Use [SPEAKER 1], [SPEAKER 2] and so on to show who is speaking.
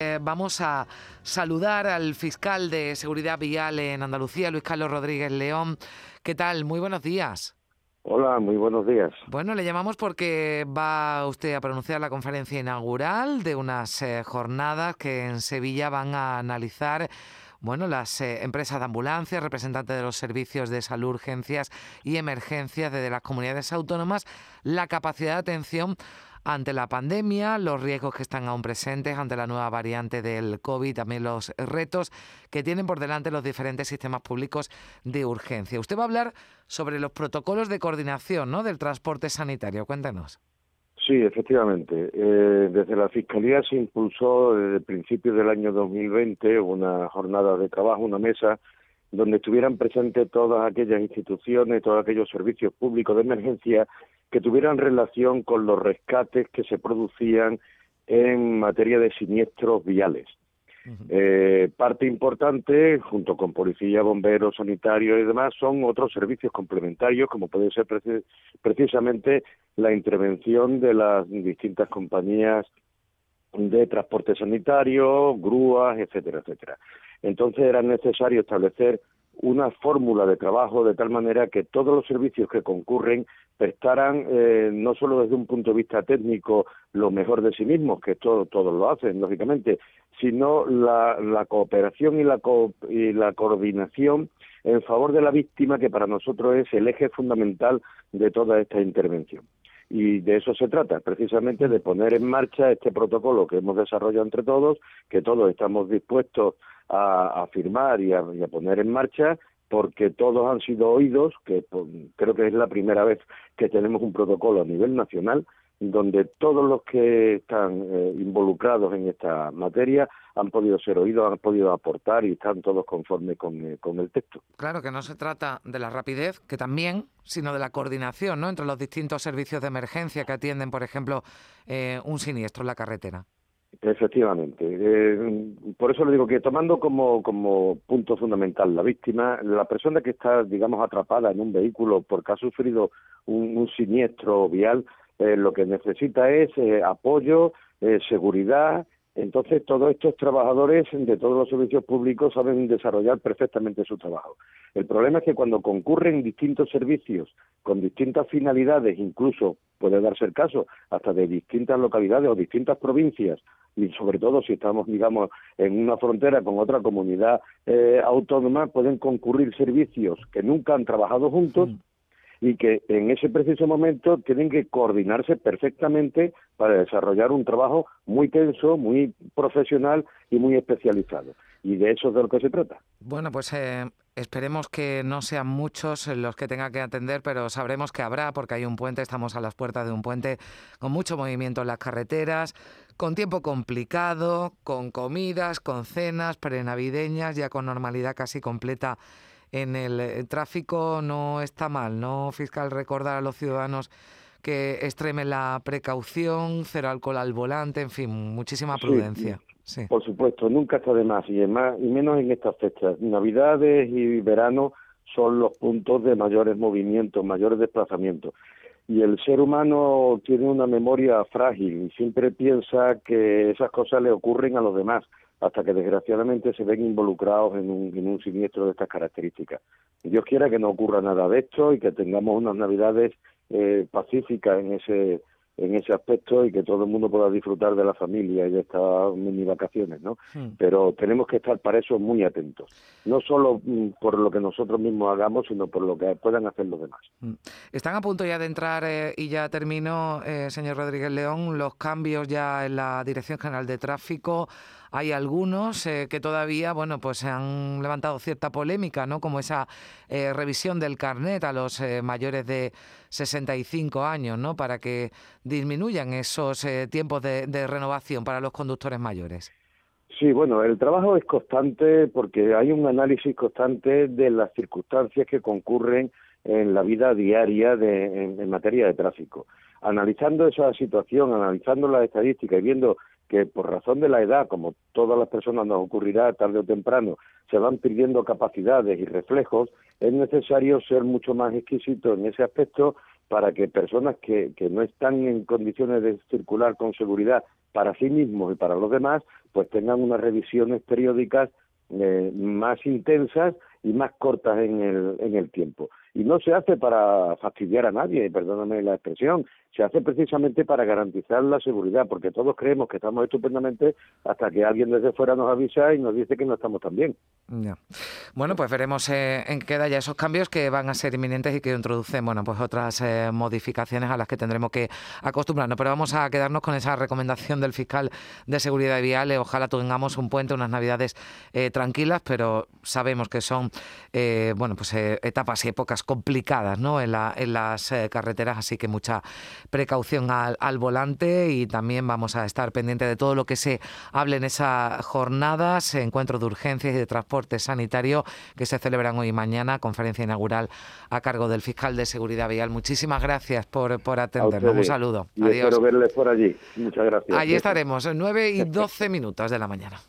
[SPEAKER 1] Eh, vamos a saludar al fiscal de Seguridad Vial en Andalucía, Luis Carlos Rodríguez León. ¿Qué tal? Muy buenos días.
[SPEAKER 2] Hola, muy buenos días.
[SPEAKER 1] Bueno, le llamamos porque va usted a pronunciar la conferencia inaugural de unas eh, jornadas que en Sevilla van a analizar bueno, las eh, empresas de ambulancias, representantes de los servicios de salud, urgencias y emergencias de las comunidades autónomas, la capacidad de atención ante la pandemia, los riesgos que están aún presentes ante la nueva variante del COVID, también los retos que tienen por delante los diferentes sistemas públicos de urgencia. Usted va a hablar sobre los protocolos de coordinación ¿no? del transporte sanitario. Cuéntenos.
[SPEAKER 2] Sí, efectivamente. Eh, desde la Fiscalía se impulsó desde el principio del año 2020 una jornada de trabajo, una mesa donde estuvieran presentes todas aquellas instituciones, todos aquellos servicios públicos de emergencia que tuvieran relación con los rescates que se producían en materia de siniestros viales. Eh, parte importante, junto con policía, bomberos, sanitarios y demás, son otros servicios complementarios, como puede ser precisamente la intervención de las distintas compañías de transporte sanitario, grúas, etcétera, etcétera. Entonces era necesario establecer una fórmula de trabajo de tal manera que todos los servicios que concurren prestaran eh, no solo desde un punto de vista técnico lo mejor de sí mismos, que todo, todos lo hacen, lógicamente, sino la, la cooperación y la, y la coordinación en favor de la víctima, que para nosotros es el eje fundamental de toda esta intervención. Y de eso se trata, precisamente de poner en marcha este protocolo que hemos desarrollado entre todos, que todos estamos dispuestos a, firmar y a, poner en marcha porque todos han sido oídos, que creo que es la primera vez que tenemos un protocolo a nivel nacional donde todos los que están eh, involucrados en esta materia han podido ser oídos, han podido aportar y están todos conformes con, eh, con, el texto.
[SPEAKER 1] Claro que no se trata de la rapidez, que también, sino de la coordinación ¿no? entre los distintos servicios de emergencia que atienden, por ejemplo, eh, un siniestro en la carretera.
[SPEAKER 2] Efectivamente. Eh, por eso le digo que tomando como, como punto fundamental la víctima, la persona que está, digamos, atrapada en un vehículo porque ha sufrido un, siniestro vial, eh, lo que necesita es eh, apoyo, seguridad, entonces, todos estos trabajadores de todos los servicios públicos saben desarrollar perfectamente su trabajo. El problema es que cuando concurren distintos servicios con distintas finalidades, incluso puede darse el caso hasta de distintas localidades o distintas provincias, y sobre todo si estamos, digamos, en una frontera con otra comunidad eh, autónoma, pueden concurrir servicios que nunca han trabajado juntos y que en ese preciso momento tienen que coordinarse perfectamente para desarrollar un trabajo muy tenso, muy profesional y muy especializado. Y de eso es de lo que se trata.
[SPEAKER 1] Bueno, pues eh, esperemos que no sean muchos los que tenga que atender, pero sabremos que habrá porque hay un puente, estamos a las puertas de un puente con mucho movimiento en las carreteras, con tiempo complicado, con comidas, con cenas prenavideñas, ya con normalidad casi completa en el, eh, tráfico no está mal, ¿no, fiscal? Recordar a los ciudadanos que extremen la precaución, cero alcohol al volante, en fin, muchísima prudencia.
[SPEAKER 2] Sí, Por supuesto, nunca está de más y, más, y menos en estas fechas. Navidades y verano son los puntos de mayores movimientos, mayores desplazamientos. Y el ser humano tiene una memoria frágil y siempre piensa que esas cosas le ocurren a los demás hasta que desgraciadamente se ven involucrados en un, en un siniestro de estas características. Dios quiera que no ocurra nada de esto y que tengamos unas navidades eh, pacíficas en ese en ese aspecto y que todo el mundo pueda disfrutar de la familia y de estas mini vacaciones, ¿no? Hmm. Pero tenemos que estar para eso muy atentos, no solo mm, por lo que nosotros mismos hagamos, sino por lo que puedan hacer los demás. Hmm.
[SPEAKER 1] Están a punto ya de entrar, eh, y ya termino, eh, señor Rodríguez León, los cambios ya en la Dirección General de Tráfico. Hay algunos eh, que todavía, bueno, pues se han levantado cierta polémica, ¿no? Como esa revisión del carnet a los mayores de 65 años, ¿no? Para que disminuyan esos tiempos de, de renovación para los conductores mayores.
[SPEAKER 2] Sí, bueno, el trabajo es constante porque hay un análisis constante de las circunstancias que concurren en la vida diaria de, en, materia de tráfico. Analizando esa situación, analizando las estadísticas y viendo que por razón de la edad, como todas las personas nos ocurrirá tarde o temprano, se van perdiendo capacidades y reflejos, es necesario ser mucho más exquisito en ese aspecto para que personas que, que no están en condiciones de circular con seguridad para sí mismos y para los demás, pues tengan unas revisiones periódicas eh, más intensas y más cortas en el, en el tiempo. Y no se hace para fastidiar a nadie, perdóname la expresión, se hace precisamente para garantizar la seguridad, porque todos creemos que estamos estupendamente hasta que alguien desde fuera nos avisa y nos dice que no estamos tan bien.
[SPEAKER 1] Bueno, pues veremos eh, en qué queda ya esos cambios que van a ser inminentes y que introducen, bueno, pues otras eh, modificaciones a las que tendremos que acostumbrarnos. Pero vamos a quedarnos con esa recomendación del fiscal de seguridad vial. Eh, ojalá tengamos un puente, unas navidades tranquilas, pero sabemos que son, bueno, pues etapas y épocas complicadas, ¿no? En, la, en las carreteras, así que mucha precaución al, volante y también vamos a estar pendientes de todo lo que se hable en esas jornadas, encuentros de urgencias y de transporte sanitario que se celebran hoy y mañana, conferencia inaugural a cargo del fiscal de Seguridad Vial. Muchísimas gracias por, por atendernos. Un saludo.
[SPEAKER 2] Adiós. Espero verles por allí. Muchas gracias.
[SPEAKER 1] Allí estaremos, 9 y 12 minutos de la mañana.